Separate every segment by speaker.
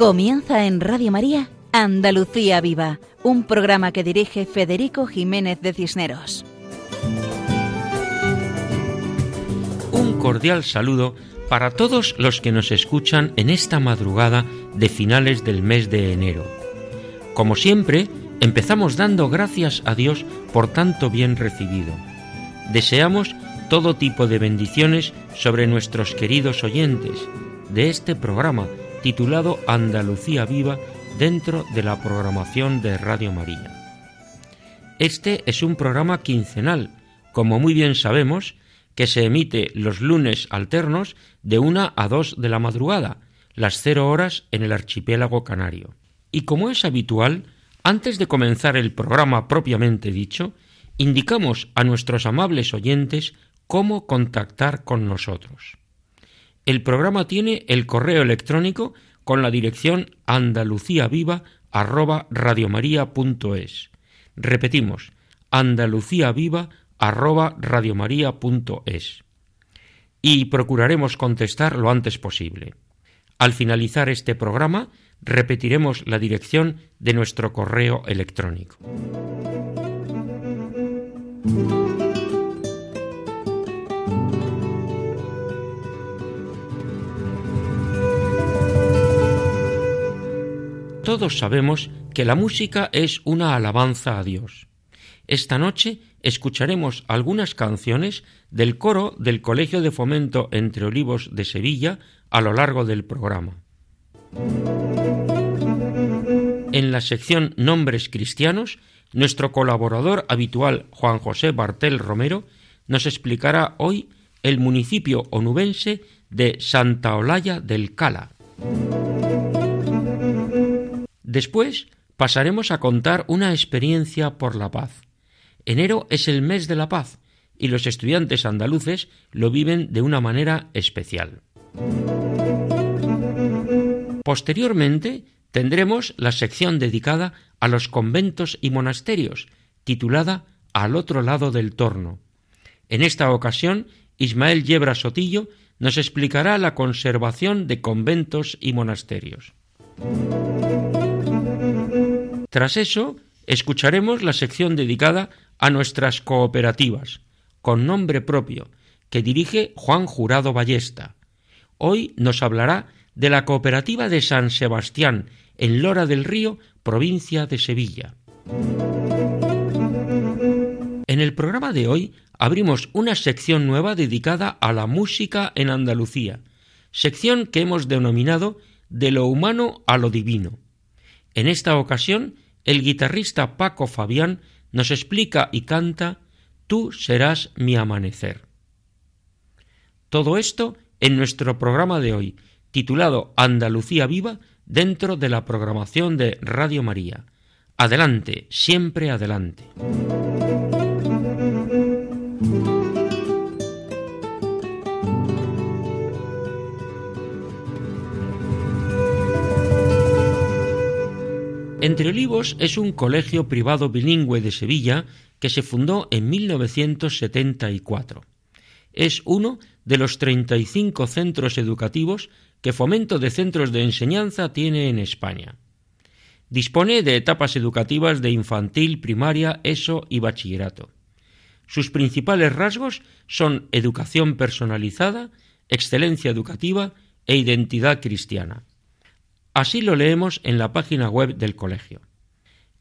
Speaker 1: Comienza en Radio María Andalucía Viva, un programa que dirige Federico Jiménez de Cisneros.
Speaker 2: Un cordial saludo para todos los que nos escuchan en esta madrugada de finales del mes de enero. Como siempre, empezamos dando gracias a Dios por tanto bien recibido. Deseamos todo tipo de bendiciones sobre nuestros queridos oyentes de este programa titulado Andalucía Viva dentro de la programación de Radio María. Este es un programa quincenal, como muy bien sabemos, que se emite los lunes alternos de una a dos de la madrugada, las cero horas en el archipiélago canario. Y como es habitual, antes de comenzar el programa propiamente dicho, indicamos a nuestros amables oyentes cómo contactar con nosotros. El programa tiene el correo electrónico con la dirección andaluciaviva@radiomaria.es. Repetimos, andaluciaviva@radiomaria.es. Y procuraremos contestar lo antes posible. Al finalizar este programa, repetiremos la dirección de nuestro correo electrónico. Todos sabemos que la música es una alabanza a Dios. Esta noche escucharemos algunas canciones del coro del Colegio de Fomento Entre Olivos de Sevilla a lo largo del programa. En la sección Nombres Cristianos, nuestro colaborador habitual Juan José Bartel Romero nos explicará hoy el municipio onubense de Santa Olalla del Cala. Después pasaremos a contar una experiencia por la paz. Enero es el mes de la paz y los estudiantes andaluces lo viven de una manera especial. Posteriormente tendremos la sección dedicada a los conventos y monasterios, titulada Al otro lado del torno. En esta ocasión, Ismael Yebra Sotillo nos explicará la conservación de conventos y monasterios. Tras eso, escucharemos la sección dedicada a nuestras cooperativas, con nombre propio, que dirige Juan Jurado Ballesta. Hoy nos hablará de la cooperativa de San Sebastián, en Lora del Río, provincia de Sevilla. En el programa de hoy abrimos una sección nueva dedicada a la música en Andalucía, sección que hemos denominado De lo humano a lo divino. En esta ocasión, el guitarrista Paco Fabián nos explica y canta Tú serás mi amanecer. Todo esto en nuestro programa de hoy, titulado Andalucía Viva, dentro de la programación de Radio María. Adelante, siempre adelante. Entre Olivos es un colegio privado bilingüe de Sevilla que se fundó en 1974. Es uno de los 35 centros educativos que Fomento de Centros de Enseñanza tiene en España. Dispone de etapas educativas de infantil, primaria, ESO y bachillerato. Sus principales rasgos son educación personalizada, excelencia educativa e identidad cristiana. Así lo leemos en la página web del colegio.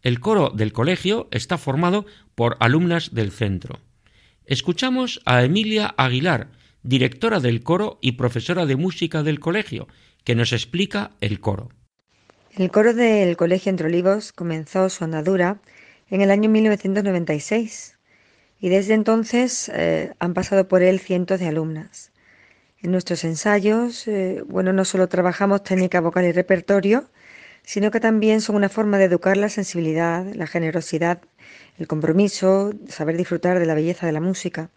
Speaker 2: El coro del colegio está formado por alumnas del centro. Escuchamos a Emilia Aguilar, directora del coro y profesora de música del colegio, que nos explica el coro.
Speaker 3: El coro del Colegio Entre Olivos comenzó su andadura en el año 1996 y desde entonces eh, han pasado por él cientos de alumnas. En nuestros ensayos, eh, bueno, no solo trabajamos técnica vocal y repertorio, sino que también son una forma de educar la sensibilidad, la generosidad, el compromiso, saber disfrutar de la belleza de la música.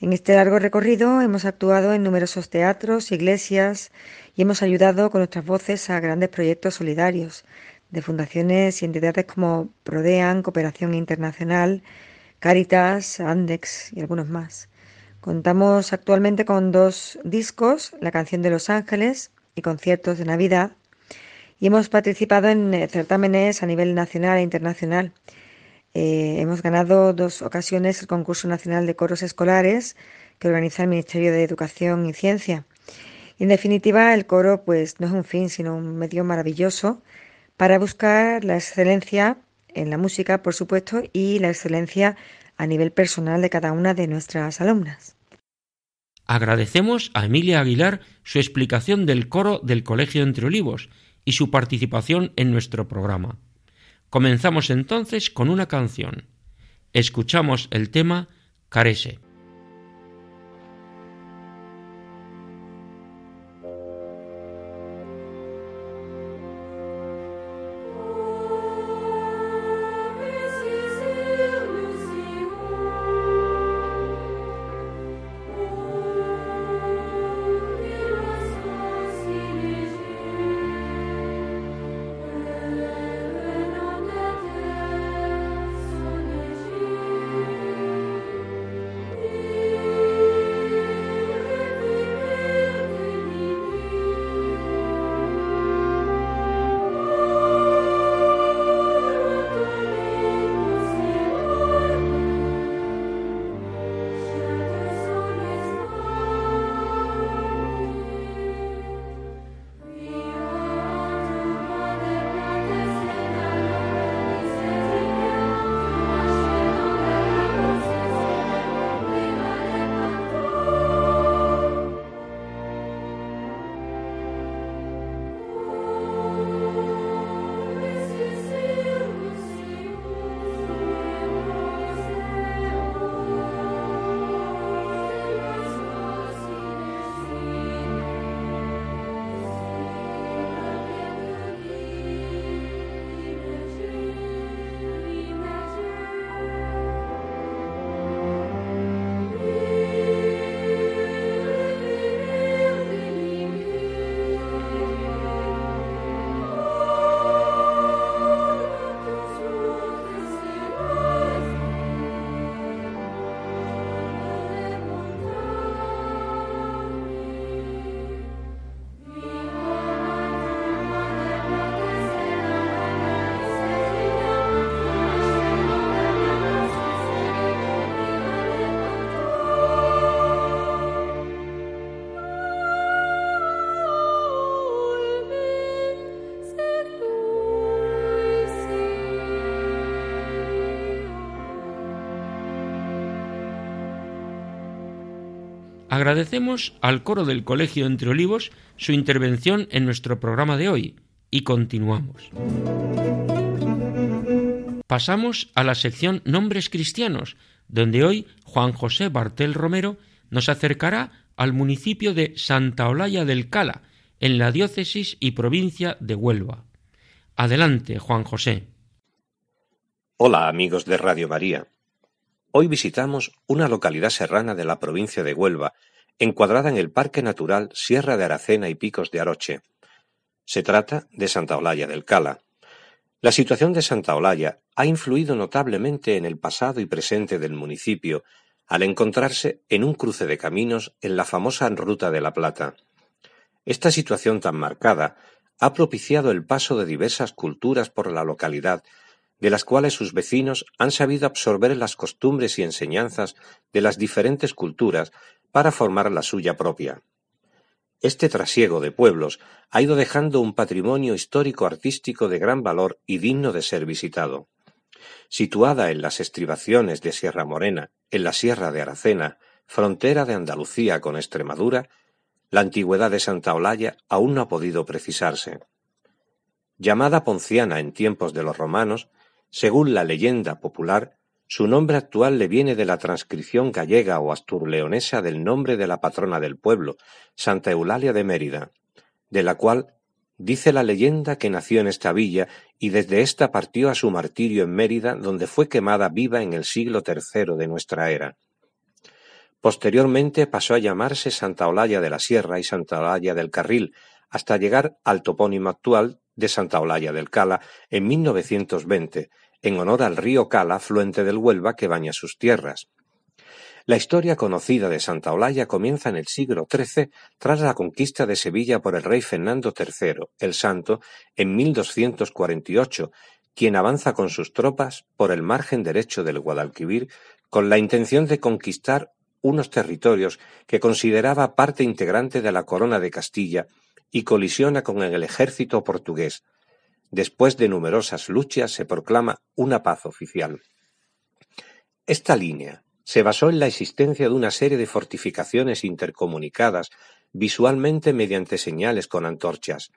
Speaker 3: En este largo recorrido hemos actuado en numerosos teatros, iglesias y hemos ayudado con nuestras voces a grandes proyectos solidarios de fundaciones y entidades como Prodean, Cooperación Internacional, Caritas, Andex y algunos más. Contamos actualmente con dos discos, La canción de los ángeles y conciertos de Navidad, y hemos participado en eh, certámenes a nivel nacional e internacional. Eh, hemos ganado dos ocasiones el concurso nacional de coros escolares que organiza el Ministerio de Educación y Ciencia. en definitiva, el coro pues no es un fin, sino un medio maravilloso para buscar la excelencia en la música, por supuesto, y la excelencia a nivel personal de cada una de nuestras alumnas.
Speaker 2: Agradecemos a Emilia Aguilar su explicación del coro del Colegio Entre Olivos y su participación en nuestro programa. Comenzamos entonces con una canción. Escuchamos el tema Carese. Agradecemos al coro del Colegio Entre Olivos su intervención en nuestro programa de hoy y continuamos. Pasamos a la sección Nombres Cristianos, donde hoy Juan José Bartel Romero nos acercará al municipio de Santa Olalla del Cala, en la diócesis y provincia de Huelva. Adelante, Juan José.
Speaker 4: Hola, amigos de Radio María. Hoy visitamos una localidad serrana de la provincia de Huelva, encuadrada en el Parque Natural Sierra de Aracena y Picos de Aroche. Se trata de Santa Olalla del Cala. La situación de Santa Olalla ha influido notablemente en el pasado y presente del municipio, al encontrarse en un cruce de caminos en la famosa Ruta de la Plata. Esta situación tan marcada ha propiciado el paso de diversas culturas por la localidad, de las cuales sus vecinos han sabido absorber las costumbres y enseñanzas de las diferentes culturas para formar la suya propia. Este trasiego de pueblos ha ido dejando un patrimonio histórico-artístico de gran valor y digno de ser visitado. Situada en las estribaciones de Sierra Morena, en la Sierra de Aracena, frontera de Andalucía con Extremadura, la antigüedad de Santa Olalla aún no ha podido precisarse. Llamada Ponciana en tiempos de los romanos, según la leyenda popular, su nombre actual le viene de la transcripción gallega o asturleonesa del nombre de la patrona del pueblo, Santa Eulalia de Mérida, de la cual Dice la leyenda que nació en esta villa y desde esta partió a su martirio en Mérida, donde fue quemada viva en el siglo III de nuestra era. Posteriormente pasó a llamarse Santa Olalla de la Sierra y Santa Olalla del Carril, hasta llegar al topónimo actual de Santa Olalla del Cala en 1920, en honor al río Cala, afluente del Huelva que baña sus tierras. La historia conocida de Santa Olalla comienza en el siglo XIII tras la conquista de Sevilla por el rey Fernando III, el Santo, en 1248, quien avanza con sus tropas por el margen derecho del Guadalquivir con la intención de conquistar unos territorios que consideraba parte integrante de la corona de Castilla y colisiona con el ejército portugués. Después de numerosas luchas se proclama una paz oficial. Esta línea, se basó en la existencia de una serie de fortificaciones intercomunicadas visualmente mediante señales con antorchas.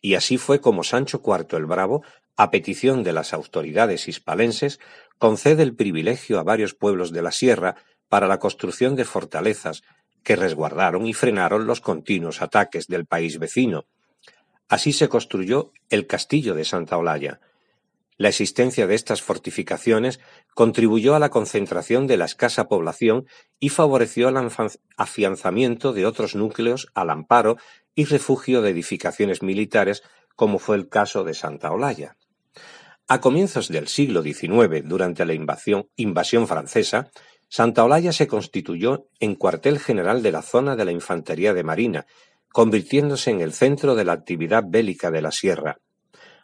Speaker 4: Y así fue como Sancho IV el Bravo, a petición de las autoridades hispalenses, concede el privilegio a varios pueblos de la sierra para la construcción de fortalezas que resguardaron y frenaron los continuos ataques del país vecino. Así se construyó el castillo de Santa Olalla, la existencia de estas fortificaciones contribuyó a la concentración de la escasa población y favoreció el afianzamiento de otros núcleos al amparo y refugio de edificaciones militares, como fue el caso de Santa Olalla. A comienzos del siglo XIX, durante la invasión, invasión francesa, Santa Olalla se constituyó en cuartel general de la zona de la Infantería de Marina, convirtiéndose en el centro de la actividad bélica de la Sierra.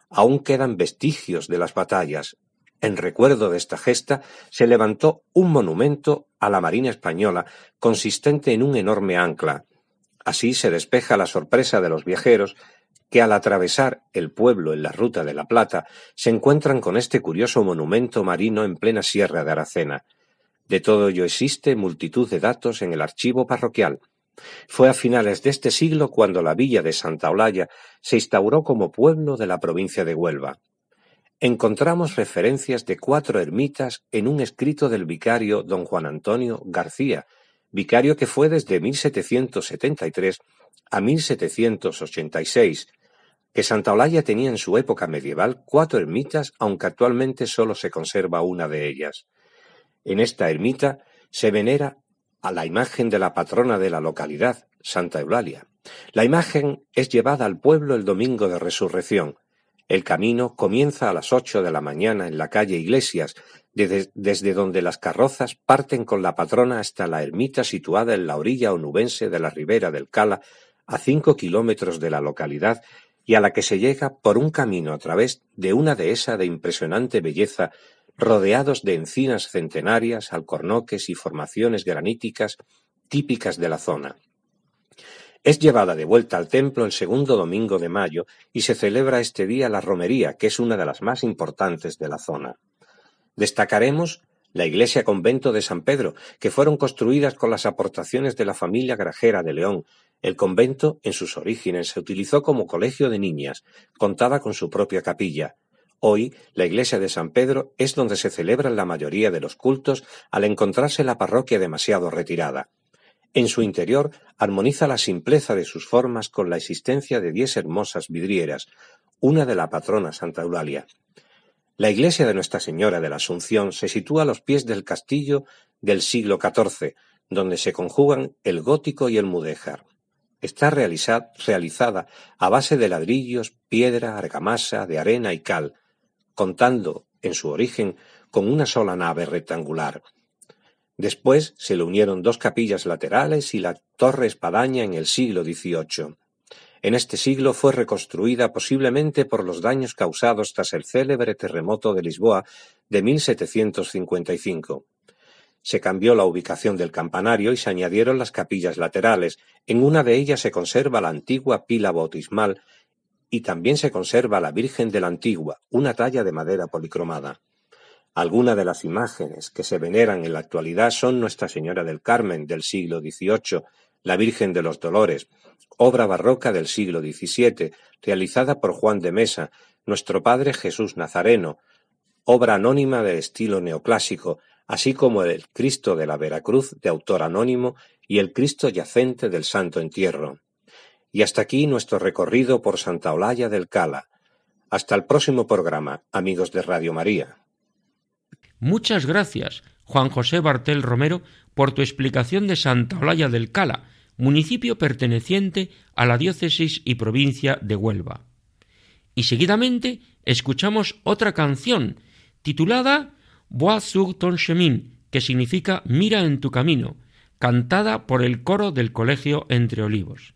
Speaker 4: Aún quedan vestigios de las batallas. En recuerdo de esta gesta se levantó un monumento a la Marina española consistente en un enorme ancla. Así se despeja la sorpresa de los viajeros que al atravesar el pueblo en la ruta de la Plata se encuentran con este curioso monumento marino en plena sierra de Aracena. De todo ello existe multitud de datos en el archivo parroquial. Fue a finales de este siglo cuando la villa de Santa Olalla se instauró como pueblo de la provincia de Huelva. Encontramos referencias de cuatro ermitas en un escrito del vicario don Juan Antonio García, vicario que fue desde 1773 a 1786, que Santa Olalla tenía en su época medieval cuatro ermitas, aunque actualmente solo se conserva una de ellas. En esta ermita se venera a la imagen de la patrona de la localidad, Santa Eulalia. La imagen es llevada al pueblo el domingo de resurrección. El camino comienza a las ocho de la mañana en la calle Iglesias, desde, donde las carrozas parten con la patrona hasta la ermita situada en la orilla onubense de la ribera del Cala, a cinco kilómetros de la localidad, y a la que se llega por un camino a través de una dehesa de impresionante belleza rodeados de encinas centenarias, alcornoques y formaciones graníticas típicas de la zona. Es llevada de vuelta al templo el segundo domingo de mayo y se celebra este día la romería, que es una de las más importantes de la zona. Destacaremos la iglesia convento de San Pedro, que fueron construidas con las aportaciones de la familia Grajera de León. El convento, en sus orígenes, se utilizó como colegio de niñas, contaba con su propia capilla. Hoy, la iglesia de San Pedro es donde se celebran la mayoría de los cultos al encontrarse la parroquia demasiado retirada. En su interior armoniza la simpleza de sus formas con la existencia de diez hermosas vidrieras, una de la patrona Santa Eulalia. La iglesia de Nuestra Señora de la Asunción se sitúa a los pies del castillo del siglo XIV, donde se conjugan el gótico y el mudéjar. Está realizada a base de ladrillos, piedra, argamasa, de arena y cal, contando en su origen con una sola nave rectangular. Después se le unieron dos capillas laterales y la torre espadaña en el siglo XVIII. En este siglo fue reconstruida posiblemente por los daños causados tras el célebre terremoto de Lisboa de 1755. Se cambió la ubicación del campanario y se añadieron las capillas laterales. En una de ellas se conserva la antigua pila bautismal y también se conserva la Virgen de la Antigua, una talla de madera policromada. Algunas de las imágenes que se veneran en la actualidad son Nuestra Señora del Carmen del siglo XVIII, la Virgen de los Dolores, obra barroca del siglo XVII, realizada por Juan de Mesa, Nuestro Padre Jesús Nazareno, obra anónima de estilo neoclásico, así como el Cristo de la Veracruz de autor anónimo y el Cristo yacente del Santo Entierro. Y hasta aquí nuestro recorrido por Santa Olalla del Cala. Hasta el próximo programa, amigos de Radio María.
Speaker 2: Muchas gracias, Juan José Bartel Romero, por tu explicación de Santa Olalla del Cala, municipio perteneciente a la diócesis y provincia de Huelva. Y seguidamente escuchamos otra canción titulada Bois sur ton chemin, que significa Mira en tu camino, cantada por el coro del Colegio Entre Olivos.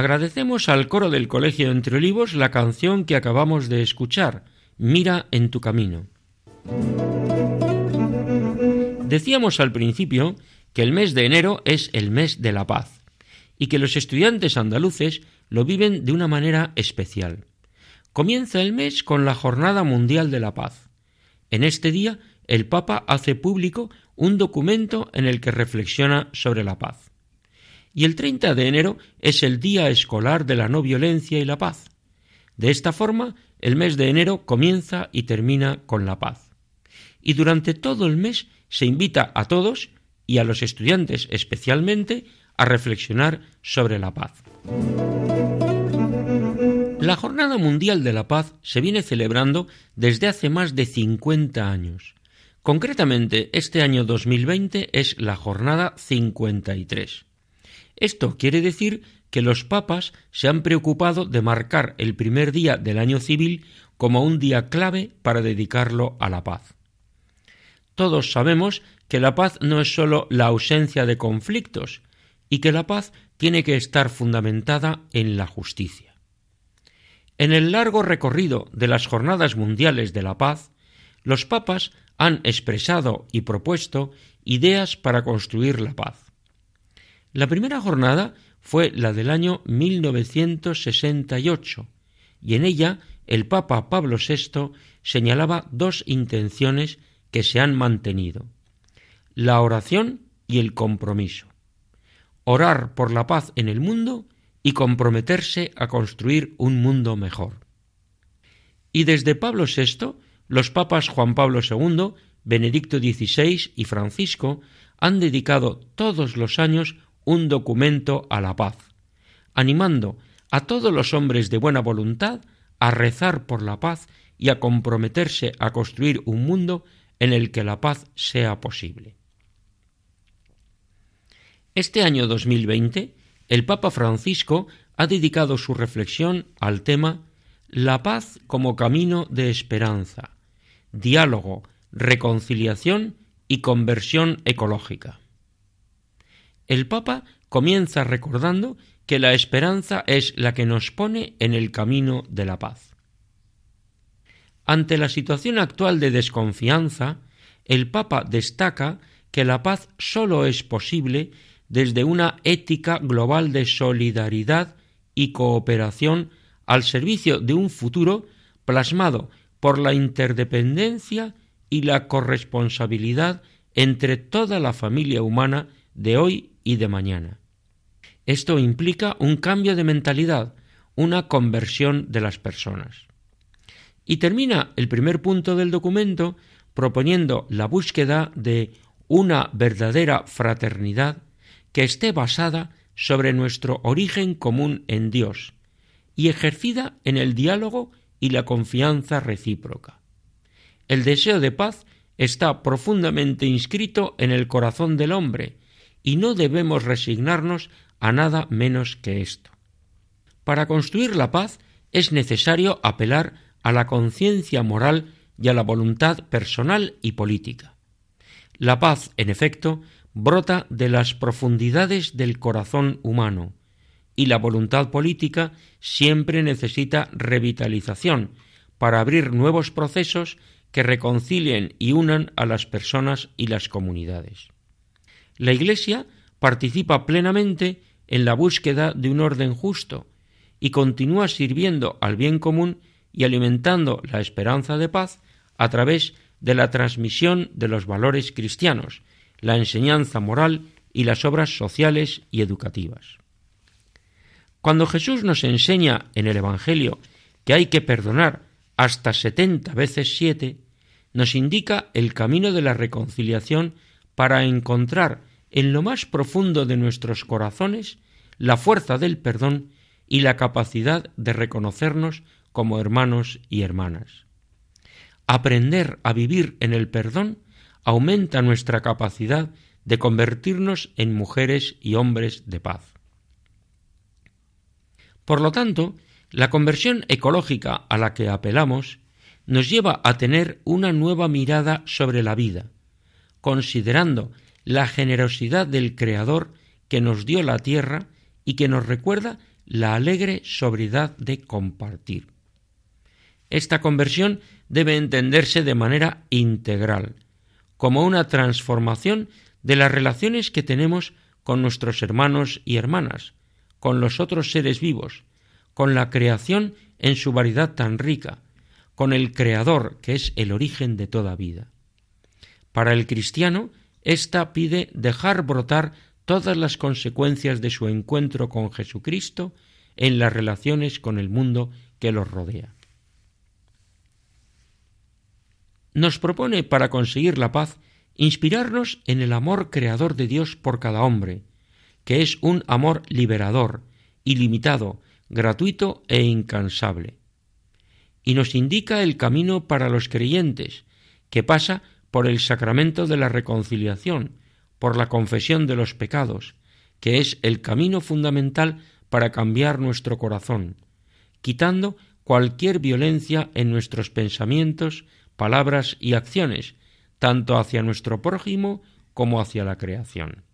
Speaker 2: Agradecemos al coro del Colegio Entre Olivos la canción que acabamos de escuchar, Mira en tu camino. Decíamos al principio que el mes de enero es el mes de la paz y que los estudiantes andaluces lo viven de una manera especial. Comienza el mes con la Jornada Mundial de la Paz. En este día el Papa hace público un documento en el que reflexiona sobre la paz y el 30 de enero es el Día Escolar de la No Violencia y la Paz. De esta forma, el mes de enero comienza y termina con la paz. Y durante todo el mes se invita a todos, y a los estudiantes especialmente, a reflexionar sobre la paz. La Jornada Mundial de la Paz se viene celebrando desde hace más de 50 años. Concretamente, este año 2020 es la Jornada 53. Esto quiere decir que los papas se han preocupado de marcar el primer día del año civil como un día clave para dedicarlo a la paz. Todos sabemos que la paz no es sólo la ausencia de conflictos y que la paz tiene que estar fundamentada en la justicia. En el largo recorrido de las Jornadas Mundiales de la Paz, los papas han expresado y propuesto ideas para construir la paz. La primera jornada fue la del año 1968 y en ella el Papa Pablo VI señalaba dos intenciones que se han mantenido la oración y el compromiso. Orar por la paz en el mundo y comprometerse a construir un mundo mejor. Y desde Pablo VI, los papas Juan Pablo II, Benedicto XVI y Francisco han dedicado todos los años un documento a la paz, animando a todos los hombres de buena voluntad a rezar por la paz y a comprometerse a construir un mundo en el que la paz sea posible. Este año 2020, el Papa Francisco ha dedicado su reflexión al tema La paz como camino de esperanza, diálogo, reconciliación y conversión ecológica. El Papa comienza recordando que la esperanza es la que nos pone en el camino de la paz. Ante la situación actual de desconfianza, el Papa destaca que la paz sólo es posible desde una ética global de solidaridad y cooperación al servicio de un futuro plasmado por la interdependencia y la corresponsabilidad entre toda la familia humana de hoy y de mañana. Esto implica un cambio de mentalidad, una conversión de las personas. Y termina el primer punto del documento proponiendo la búsqueda de una verdadera fraternidad que esté basada sobre nuestro origen común en Dios y ejercida en el diálogo y la confianza recíproca. El deseo de paz está profundamente inscrito en el corazón del hombre y no debemos resignarnos a nada menos que esto. Para construir la paz es necesario apelar a la conciencia moral y a la voluntad personal y política. La paz, en efecto, brota de las profundidades del corazón humano, y la voluntad política siempre necesita revitalización para abrir nuevos procesos que reconcilien y unan a las personas y las comunidades. La Iglesia participa plenamente en la búsqueda de un orden justo y continúa sirviendo al bien común y alimentando la esperanza de paz a través de la transmisión de los valores cristianos, la enseñanza moral y las obras sociales y educativas. Cuando Jesús nos enseña en el Evangelio que hay que perdonar hasta setenta veces siete, nos indica el camino de la reconciliación para encontrar en lo más profundo de nuestros corazones la fuerza del perdón y la capacidad de reconocernos como hermanos y hermanas. Aprender a vivir en el perdón aumenta nuestra capacidad de convertirnos en mujeres y hombres de paz. Por lo tanto, la conversión ecológica a la que apelamos nos lleva a tener una nueva mirada sobre la vida, considerando la generosidad del Creador que nos dio la tierra y que nos recuerda la alegre sobriedad de compartir. Esta conversión debe entenderse de manera integral, como una transformación de las relaciones que tenemos con nuestros hermanos y hermanas, con los otros seres vivos, con la creación en su variedad tan rica, con el Creador, que es el origen de toda vida. Para el cristiano, ésta pide dejar brotar todas las consecuencias de su encuentro con Jesucristo en las relaciones con el mundo que los rodea. nos propone para conseguir la paz inspirarnos en el amor creador de Dios por cada hombre, que es un amor liberador, ilimitado, gratuito e incansable. Y nos indica el camino para los creyentes, que pasa por el sacramento de la reconciliación, por la confesión de los pecados, que es el camino fundamental para cambiar nuestro corazón, quitando cualquier violencia en nuestros pensamientos, palabras y acciones, tanto hacia nuestro prójimo como hacia la creación.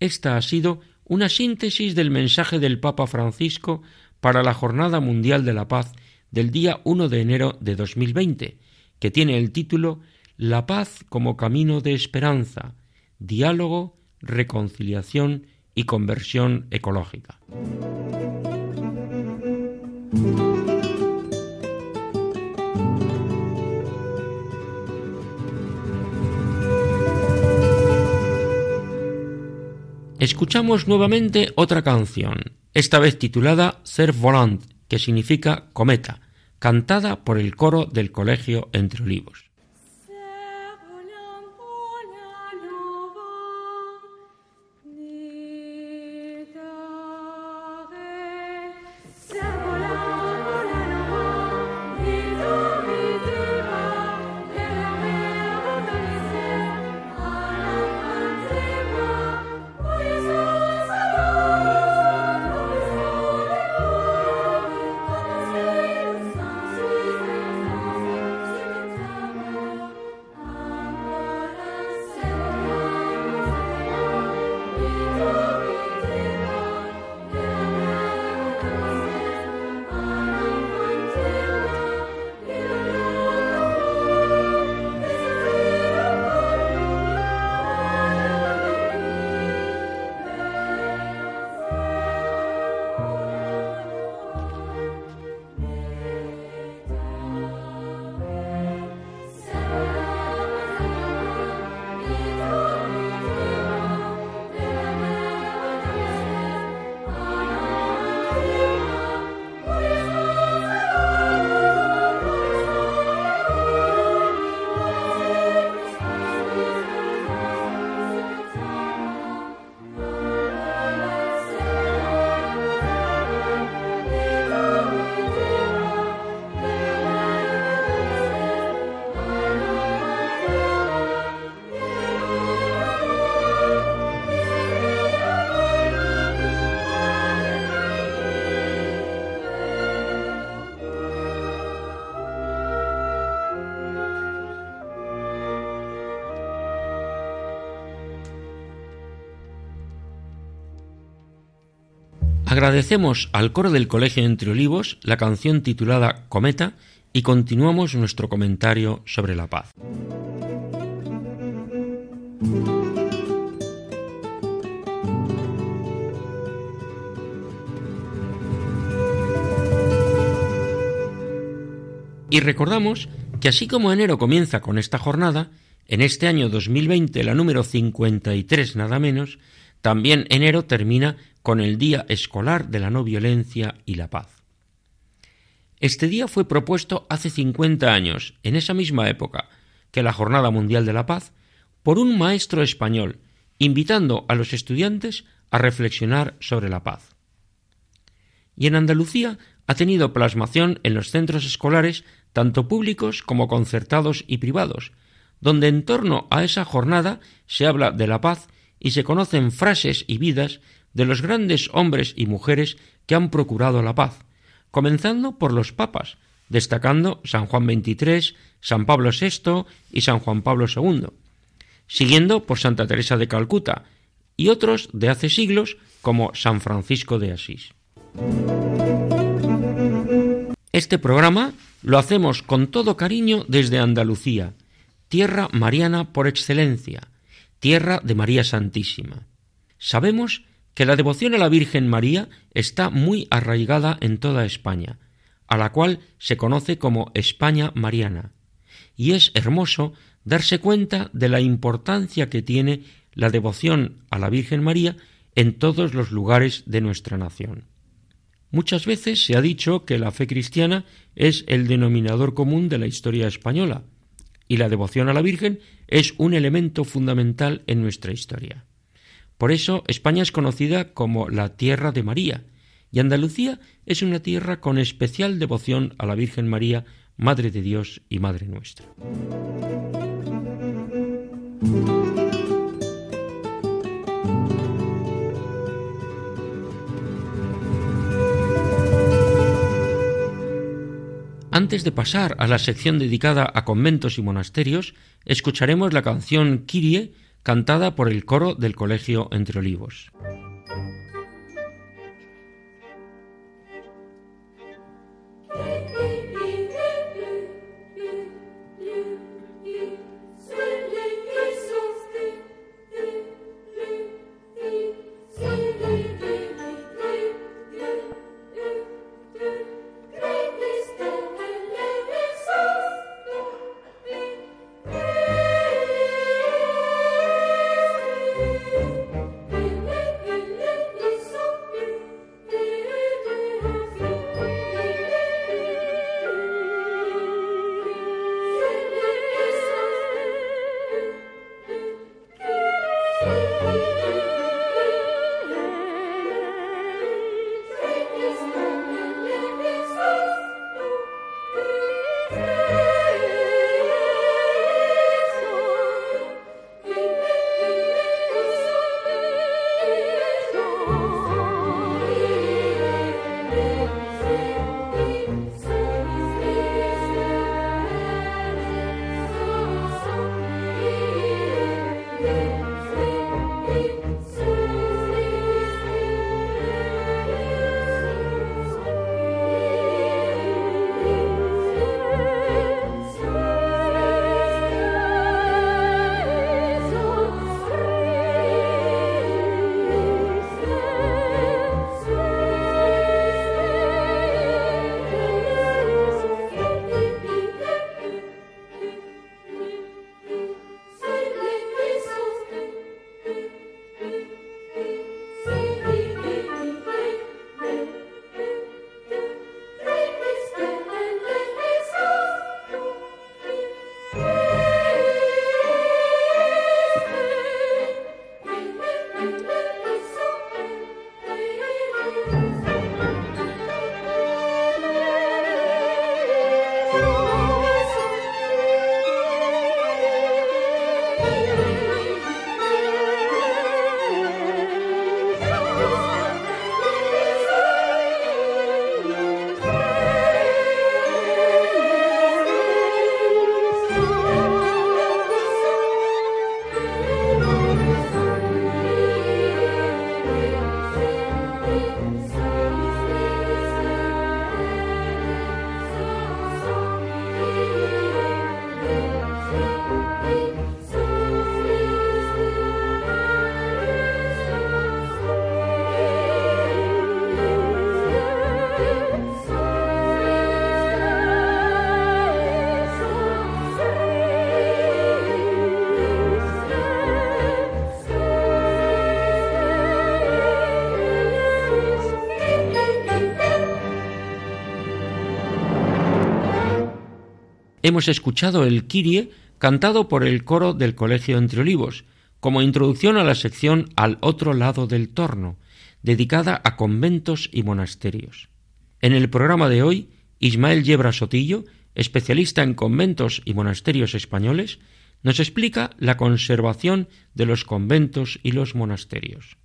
Speaker 2: Esta ha sido una síntesis del mensaje del Papa Francisco para la Jornada Mundial de la Paz del día 1 de enero de 2020, que tiene el título La paz como camino de esperanza, diálogo, reconciliación y conversión ecológica. escuchamos nuevamente otra canción, esta vez titulada Ser Volant, que significa cometa, cantada por el coro del Colegio Entre Olivos. Agradecemos al coro del Colegio Entre Olivos la canción titulada Cometa y continuamos nuestro comentario sobre la paz. Y recordamos que así como enero comienza con esta jornada, en este año 2020, la número 53 nada menos, también enero termina con el Día Escolar de la No Violencia y la Paz. Este día fue propuesto hace 50 años, en esa misma época que la Jornada Mundial de la Paz, por un maestro español, invitando a los estudiantes a reflexionar sobre la paz. Y en Andalucía ha tenido plasmación en los centros escolares, tanto públicos como concertados y privados, donde en torno a esa jornada se habla de la paz y se conocen frases y vidas de los grandes hombres y mujeres que han procurado la paz, comenzando por los papas, destacando San Juan XXIII, San Pablo VI y San Juan Pablo II, siguiendo por Santa Teresa de Calcuta y otros de hace siglos como San Francisco de Asís. Este programa lo hacemos con todo cariño desde Andalucía, tierra mariana por excelencia, tierra de María Santísima. Sabemos que la devoción a la Virgen María está muy arraigada en toda España, a la cual se conoce como España Mariana, y es hermoso darse cuenta de la importancia que tiene la devoción a la Virgen María en todos los lugares de nuestra nación. Muchas veces se ha dicho que la fe cristiana es el denominador común de la historia española, y la devoción a la Virgen es un elemento fundamental en nuestra historia. Por eso España es conocida como la tierra de María, y Andalucía es una tierra con especial devoción a la Virgen María, Madre de Dios y Madre nuestra. Antes de pasar a la sección dedicada a conventos y monasterios, escucharemos la canción Kirie cantada por el coro del Colegio Entre Olivos. Hemos escuchado el Kirie cantado por el coro del Colegio Entre Olivos, como introducción a la sección Al otro lado del torno, dedicada a conventos y monasterios. En el programa de hoy, Ismael Yebra Sotillo, especialista en conventos y monasterios españoles, nos explica la conservación de los conventos y los monasterios.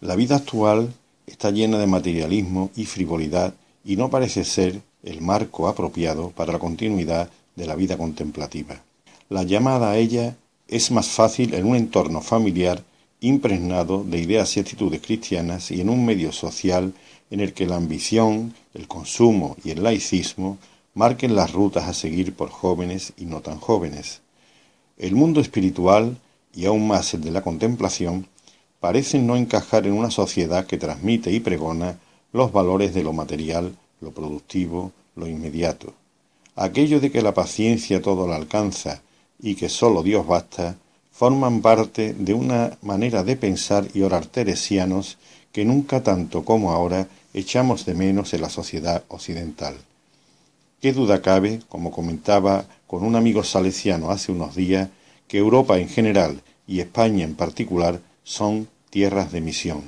Speaker 5: La vida actual está llena de materialismo y frivolidad y no parece ser el marco apropiado para la continuidad de la vida contemplativa. La llamada a ella es más fácil en un entorno familiar impregnado de ideas y actitudes cristianas y en un medio social en el que la ambición, el consumo y el laicismo marquen las rutas a seguir por jóvenes y no tan jóvenes. El mundo espiritual, y aún más el de la contemplación, parecen no encajar en una sociedad que transmite y pregona los valores de lo material, lo productivo, lo inmediato. Aquello de que la paciencia todo la alcanza y que sólo Dios basta, forman parte de una manera de pensar y orar teresianos que nunca tanto como ahora echamos de menos en la sociedad occidental. Qué duda cabe, como comentaba con un amigo salesiano hace unos días, que Europa en general y España en particular son tierras de misión.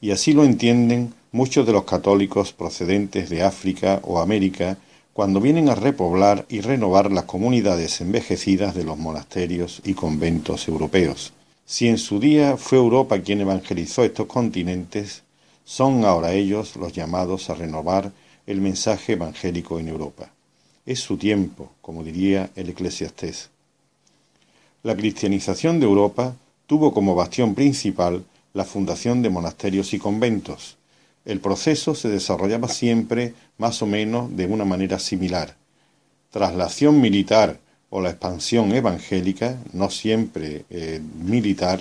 Speaker 5: Y así lo entienden muchos de los católicos procedentes de África o América cuando vienen a repoblar y renovar las comunidades envejecidas de los monasterios y conventos europeos. Si en su día fue Europa quien evangelizó estos continentes, son ahora ellos los llamados a renovar el mensaje evangélico en Europa. Es su tiempo, como diría el eclesiastés. La cristianización de Europa tuvo como bastión principal la fundación de monasterios y conventos, el proceso se desarrollaba siempre más o menos de una manera similar. Tras la acción militar o la expansión evangélica, no siempre eh, militar,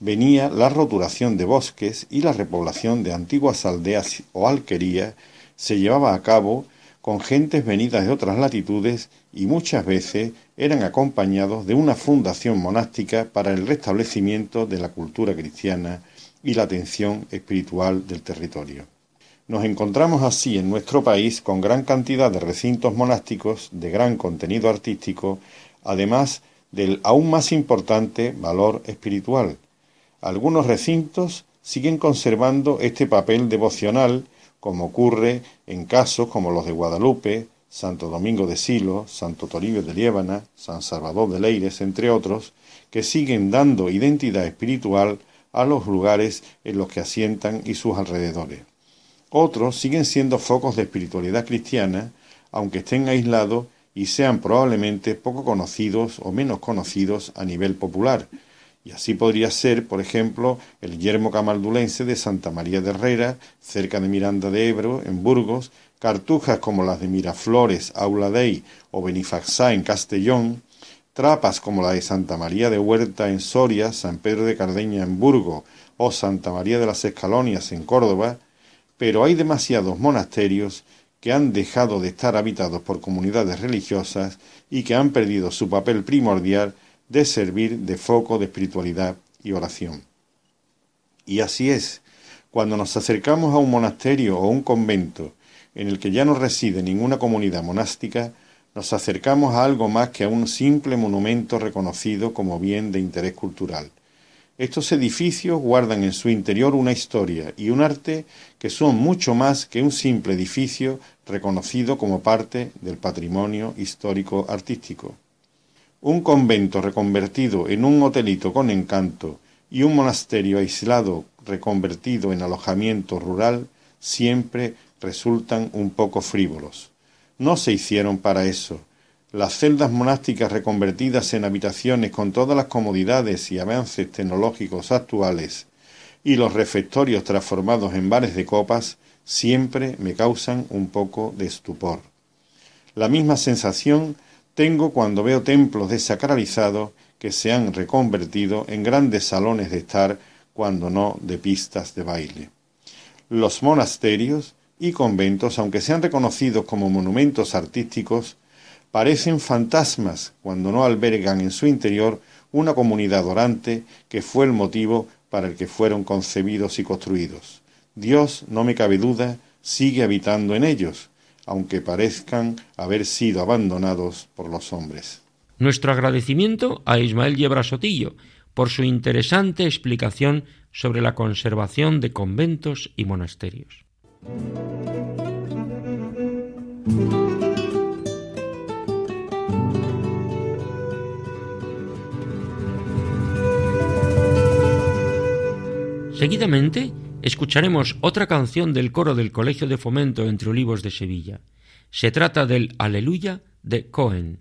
Speaker 5: venía la roturación de bosques y la repoblación de antiguas aldeas o alquerías se llevaba a cabo con gentes venidas de otras latitudes y muchas veces eran acompañados de una fundación monástica para el restablecimiento de la cultura cristiana y la atención espiritual del territorio. Nos encontramos así en nuestro país con gran cantidad de recintos monásticos de gran contenido artístico, además del aún más importante valor espiritual. Algunos recintos siguen conservando este papel devocional, como ocurre en casos como los de Guadalupe, Santo Domingo de Silo, Santo Toribio de Liébana, San Salvador de Leires, entre otros, que siguen dando identidad espiritual a los lugares en los que asientan y sus alrededores. Otros siguen siendo focos de espiritualidad cristiana, aunque estén aislados y sean probablemente poco conocidos o menos conocidos a nivel popular. Y así podría ser, por ejemplo, el yermo camaldulense de Santa María de Herrera, cerca de Miranda de Ebro, en Burgos, cartujas como las de Miraflores, Auladey o Benifaxá en Castellón, trapas como la de Santa María de Huerta en Soria, San Pedro de Cardeña en Burgos o Santa María de las Escalonias en Córdoba, pero hay demasiados monasterios que han dejado de estar habitados por comunidades religiosas y que han perdido su papel primordial de servir de foco de espiritualidad y oración. Y así es, cuando nos acercamos a un monasterio o un convento en el que ya no reside ninguna comunidad monástica, nos acercamos a algo más que a un simple monumento reconocido como bien de interés cultural. Estos edificios guardan en su interior una historia y un arte que son mucho más que un simple edificio reconocido como parte del patrimonio histórico artístico. Un convento reconvertido en un hotelito con encanto y un monasterio aislado reconvertido en alojamiento rural siempre resultan un poco frívolos no se hicieron para eso. Las celdas monásticas reconvertidas en habitaciones con todas las comodidades y avances tecnológicos actuales y los refectorios transformados en bares de copas siempre me causan un poco de estupor. La misma sensación tengo cuando veo templos desacralizados que se han reconvertido en grandes salones de estar cuando no de pistas de baile. Los monasterios y conventos, aunque sean reconocidos como monumentos artísticos, parecen fantasmas cuando no albergan en su interior una comunidad orante que fue el motivo para el que fueron concebidos y construidos. Dios, no me cabe duda, sigue habitando en ellos, aunque parezcan haber sido abandonados por los hombres.
Speaker 2: Nuestro agradecimiento a Ismael Yebra Sotillo por su interesante explicación sobre la conservación de conventos y monasterios. Seguidamente escucharemos otra canción del coro del Colegio de Fomento Entre Olivos de Sevilla. Se trata del Aleluya de Cohen.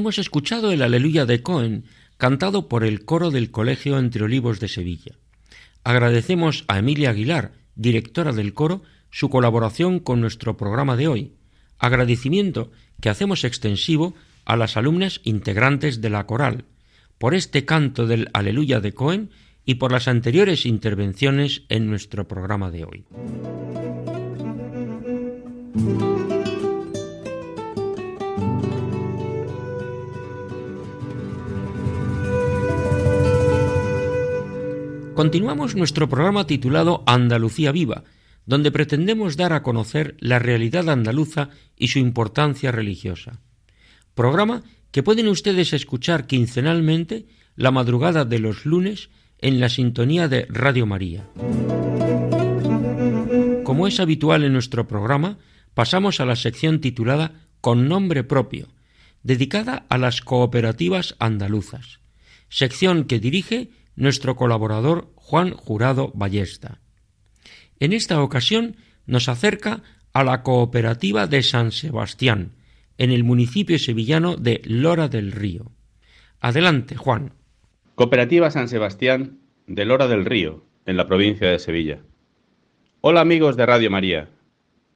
Speaker 2: Hemos escuchado el Aleluya de Cohen, cantado por el coro del Colegio Entre Olivos de Sevilla. Agradecemos a Emilia Aguilar, directora del coro, su colaboración con nuestro programa de hoy. Agradecimiento que hacemos extensivo a las alumnas integrantes de la coral, por este canto del Aleluya de Cohen y por las anteriores intervenciones en nuestro programa de hoy. Continuamos nuestro programa titulado Andalucía Viva, donde pretendemos dar a conocer la realidad andaluza y su importancia religiosa. Programa que pueden ustedes escuchar quincenalmente la madrugada de los lunes en la sintonía de Radio María. Como es habitual en nuestro programa, pasamos a la sección titulada Con nombre propio, dedicada a las cooperativas andaluzas, sección que dirige nuestro colaborador Juan Jurado Ballesta. En esta ocasión nos acerca a la cooperativa de San Sebastián, en el municipio sevillano de Lora del Río. Adelante, Juan.
Speaker 6: Cooperativa San Sebastián de Lora del Río, en la provincia de Sevilla. Hola amigos de Radio María.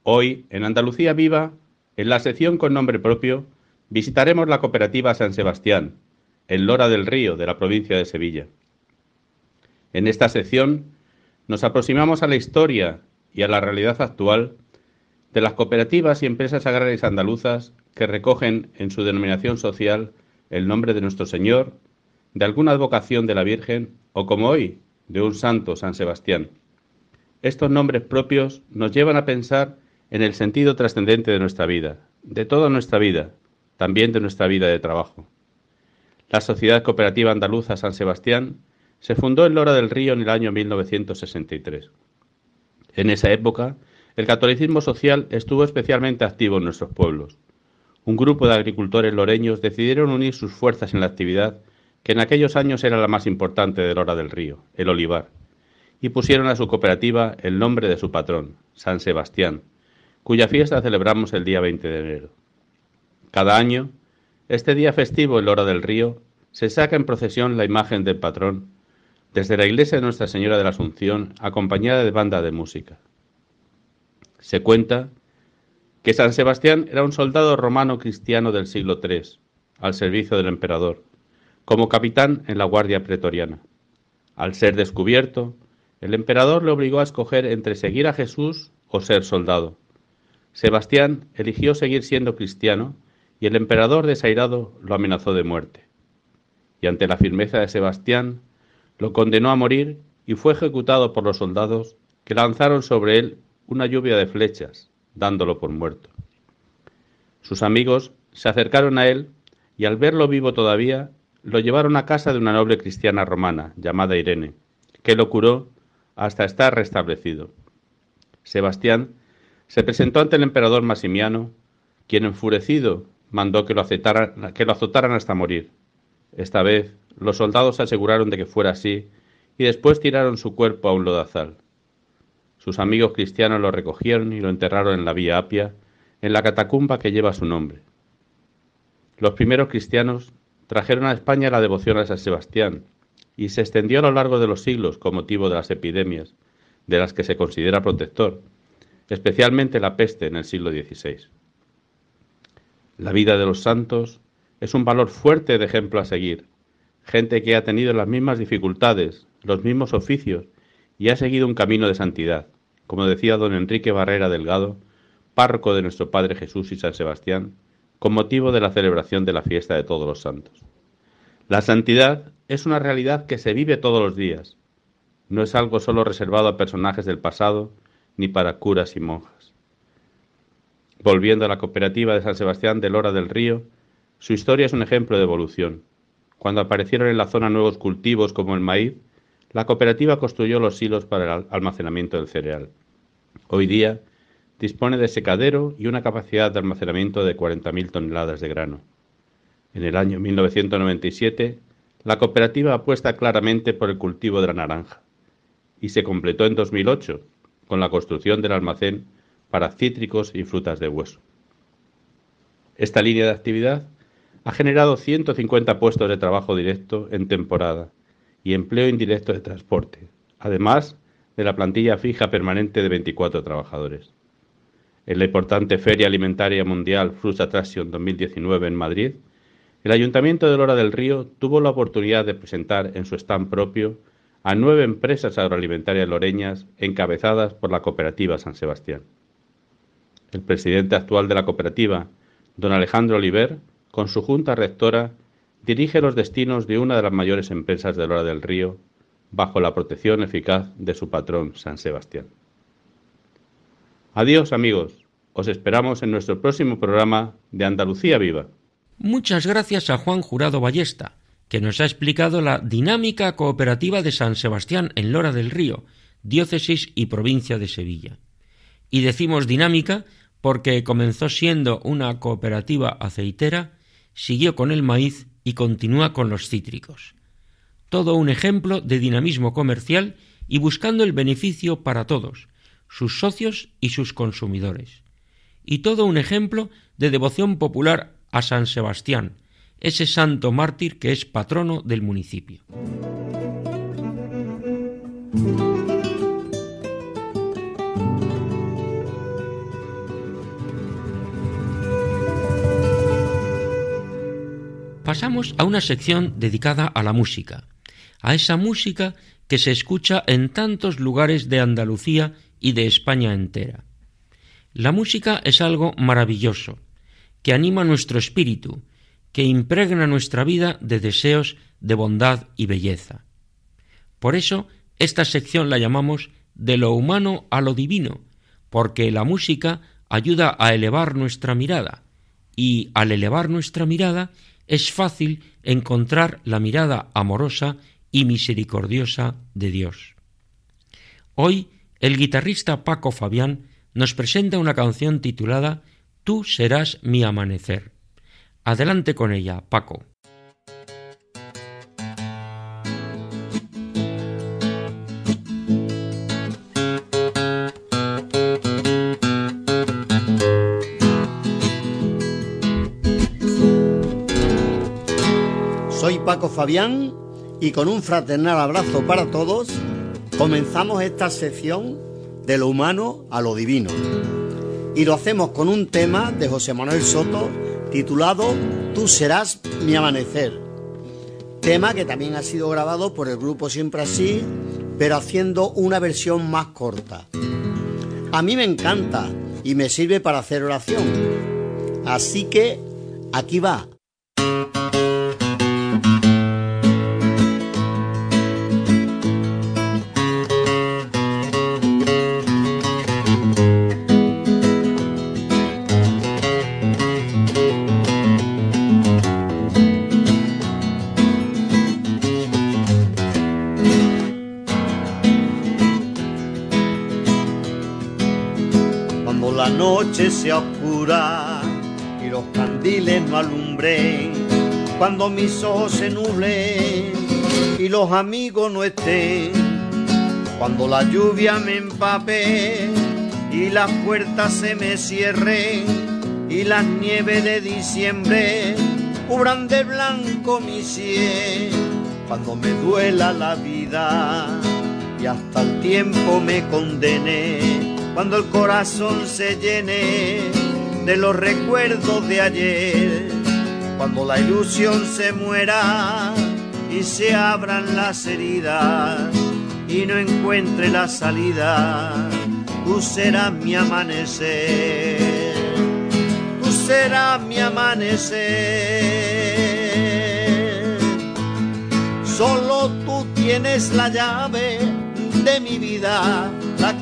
Speaker 6: Hoy, en Andalucía Viva, en la sección con nombre propio, visitaremos la cooperativa San Sebastián, en Lora del Río, de la provincia de Sevilla. En esta sección nos aproximamos a la historia y a la realidad actual de las cooperativas y empresas agrarias andaluzas que recogen en su denominación social el nombre de nuestro Señor, de alguna advocación de la Virgen o, como hoy, de un santo, San Sebastián. Estos nombres propios nos llevan a pensar en el sentido trascendente de nuestra vida, de toda nuestra vida, también de nuestra vida de trabajo. La Sociedad Cooperativa Andaluza San Sebastián se fundó en Lora del Río en el año 1963. En esa época, el catolicismo social estuvo especialmente activo en nuestros pueblos. Un grupo de agricultores loreños decidieron unir sus fuerzas en la actividad que en aquellos años era la más importante de Lora del Río, el olivar, y pusieron a su cooperativa el nombre de su patrón, San Sebastián, cuya fiesta celebramos el día 20 de enero. Cada año, este día festivo en Lora del Río, se saca en procesión la imagen del patrón desde la iglesia de Nuestra Señora de la Asunción, acompañada de banda de música. Se cuenta que San Sebastián era un soldado romano cristiano del siglo III, al servicio del emperador, como capitán en la Guardia Pretoriana. Al ser descubierto, el emperador le obligó a escoger entre seguir a Jesús o ser soldado. Sebastián eligió seguir siendo cristiano y el emperador desairado lo amenazó de muerte. Y ante la firmeza de Sebastián, lo condenó a morir y fue ejecutado por los soldados que lanzaron sobre él una lluvia de flechas, dándolo por muerto. Sus amigos se acercaron a él y al verlo vivo todavía, lo llevaron a casa de una noble cristiana romana llamada Irene, que lo curó hasta estar restablecido. Sebastián se presentó ante el emperador Masimiano, quien enfurecido mandó que lo, que lo azotaran hasta morir. Esta vez los soldados se aseguraron de que fuera así y después tiraron su cuerpo a un lodazal. Sus amigos cristianos lo recogieron y lo enterraron en la Vía Apia, en la catacumba que lleva su nombre. Los primeros cristianos trajeron a España la devoción a San Sebastián y se extendió a lo largo de los siglos con motivo de las epidemias, de las que se considera protector, especialmente la peste en el siglo XVI. La vida de los santos es un valor fuerte de ejemplo a seguir, gente que ha tenido las mismas dificultades, los mismos oficios y ha seguido un camino de santidad, como decía don Enrique Barrera Delgado, párroco de nuestro Padre Jesús y San Sebastián, con motivo de la celebración de la fiesta de todos los santos. La santidad es una realidad que se vive todos los días, no es algo solo reservado a personajes del pasado ni para curas y monjas. Volviendo a la cooperativa de San Sebastián de Lora del Río, su historia es un ejemplo de evolución. Cuando aparecieron en la zona nuevos cultivos como el maíz, la cooperativa construyó los silos para el almacenamiento del cereal. Hoy día dispone de secadero y una capacidad de almacenamiento de 40.000 toneladas de grano. En el año 1997, la cooperativa apuesta claramente por el cultivo de la naranja y se completó en 2008 con la construcción del almacén para cítricos y frutas de hueso. Esta línea de actividad ha generado 150 puestos de trabajo directo en temporada y empleo indirecto de transporte, además de la plantilla fija permanente de 24 trabajadores. En la importante Feria Alimentaria Mundial Fruit Attraction 2019 en Madrid, el Ayuntamiento de Lora del Río tuvo la oportunidad de presentar en su stand propio a nueve empresas agroalimentarias loreñas encabezadas por la cooperativa San Sebastián. El presidente actual de la cooperativa, don Alejandro Oliver, con su junta rectora, dirige los destinos de una de las mayores empresas de Lora del Río, bajo la protección eficaz de su patrón San Sebastián. Adiós amigos, os esperamos en nuestro próximo programa de Andalucía Viva.
Speaker 2: Muchas gracias a Juan Jurado Ballesta, que nos ha explicado la dinámica cooperativa de San Sebastián en Lora del Río, diócesis y provincia de Sevilla. Y decimos dinámica porque comenzó siendo una cooperativa aceitera, siguió con el maíz y continúa con los cítricos. todo un ejemplo de dinamismo comercial y buscando el beneficio para todos, sus socios y sus consumidores. Y todo un ejemplo de devoción popular a San Sebastián, ese santo mártir que es patrono del municipio. Pasamos a una sección dedicada a la música, a esa música que se escucha en tantos lugares de Andalucía y de España entera. La música es algo maravilloso, que anima nuestro espíritu, que impregna nuestra vida de deseos de bondad y belleza. Por eso, esta sección la llamamos de lo humano a lo divino, porque la música ayuda a elevar nuestra mirada, y al elevar nuestra mirada es fácil encontrar la mirada amorosa y misericordiosa de Dios. Hoy el guitarrista Paco Fabián nos presenta una canción titulada Tú serás mi amanecer. Adelante con ella, Paco.
Speaker 7: Paco Fabián y con un fraternal abrazo para todos comenzamos esta sección de lo humano a lo divino. Y lo hacemos con un tema de José Manuel Soto titulado Tú serás mi amanecer. Tema que también ha sido grabado por el grupo Siempre Así, pero haciendo una versión más corta. A mí me encanta y me sirve para hacer oración. Así que aquí va. Oscura y los candiles no alumbren, cuando mis ojos se nublen y los amigos no estén, cuando la lluvia me empape y las puertas se me cierren y las nieves de diciembre cubran de blanco mi sien, cuando me duela la vida y hasta el tiempo me condene cuando el corazón se llene de los recuerdos de ayer, cuando la ilusión se muera y se abran las heridas y no encuentre la salida, tú serás mi amanecer, tú serás mi amanecer, solo tú tienes la llave de mi vida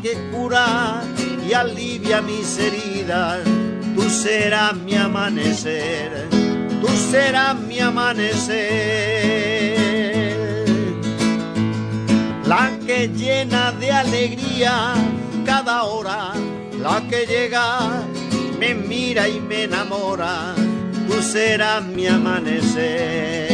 Speaker 7: que cura y alivia mis heridas. Tú serás mi amanecer, tú serás mi amanecer. La que llena de alegría cada hora, la que llega, me mira y me enamora. Tú serás mi amanecer.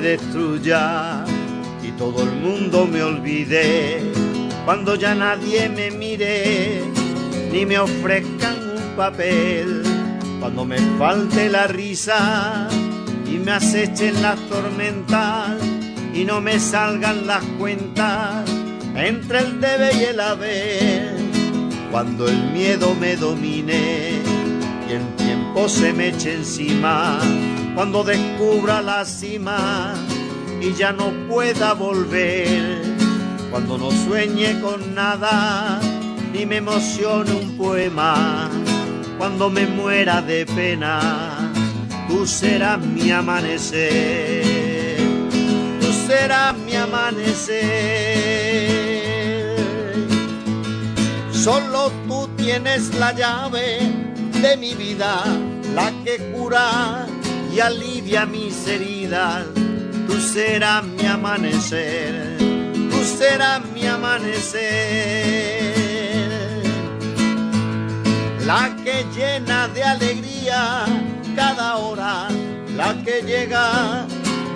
Speaker 7: Destruya y todo el mundo me olvide, cuando ya nadie me mire ni me ofrezcan un papel, cuando me falte la risa y me acechen las tormentas y no me salgan las cuentas entre el debe y el haber, cuando el miedo me domine y el tiempo se me eche encima cuando descubra la cima y ya no pueda volver, cuando no sueñe con nada ni me emocione un poema, cuando me muera de pena, tú serás mi amanecer, tú serás mi amanecer. Solo tú tienes la llave de mi vida, la que cura y alivia mis heridas. Tú serás mi amanecer, tú serás mi amanecer. La que llena de alegría cada hora, la que llega,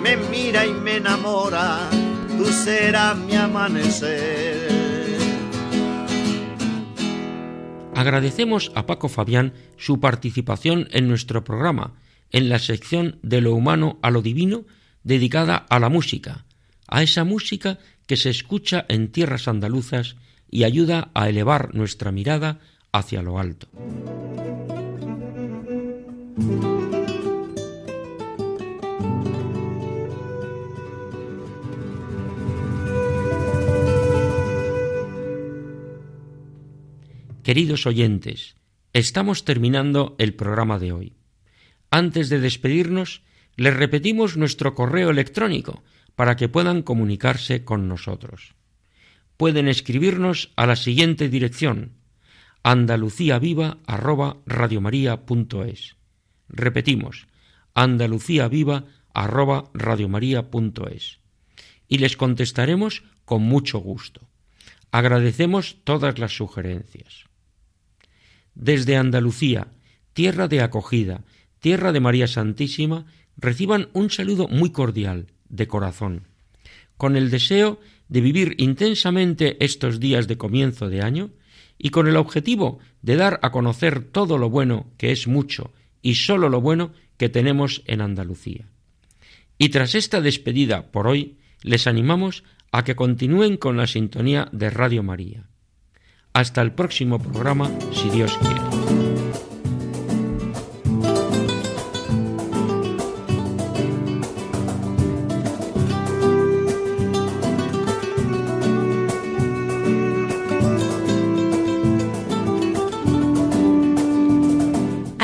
Speaker 7: me mira y me enamora. Tú serás mi amanecer.
Speaker 2: Agradecemos a Paco Fabián su participación en nuestro programa, en la sección de lo humano a lo divino, dedicada a la música, a esa música que se escucha en tierras andaluzas y ayuda a elevar nuestra mirada hacia lo alto. Queridos oyentes, estamos terminando el programa de hoy. Antes de despedirnos, les repetimos nuestro correo electrónico para que puedan comunicarse con nosotros. Pueden escribirnos a la siguiente dirección andaluciaviva@radiomaria.es. Repetimos, andaluciaviva@radiomaria.es. Y les contestaremos con mucho gusto. Agradecemos todas las sugerencias desde Andalucía, tierra de acogida, tierra de María Santísima, reciban un saludo muy cordial, de corazón, con el deseo de vivir intensamente estos días de comienzo de año y con el objetivo de dar a conocer todo lo bueno, que es mucho, y sólo lo bueno que tenemos en Andalucía. Y tras esta despedida por hoy, les animamos a que continúen con la sintonía de Radio María. Hasta el próximo programa, si Dios quiere.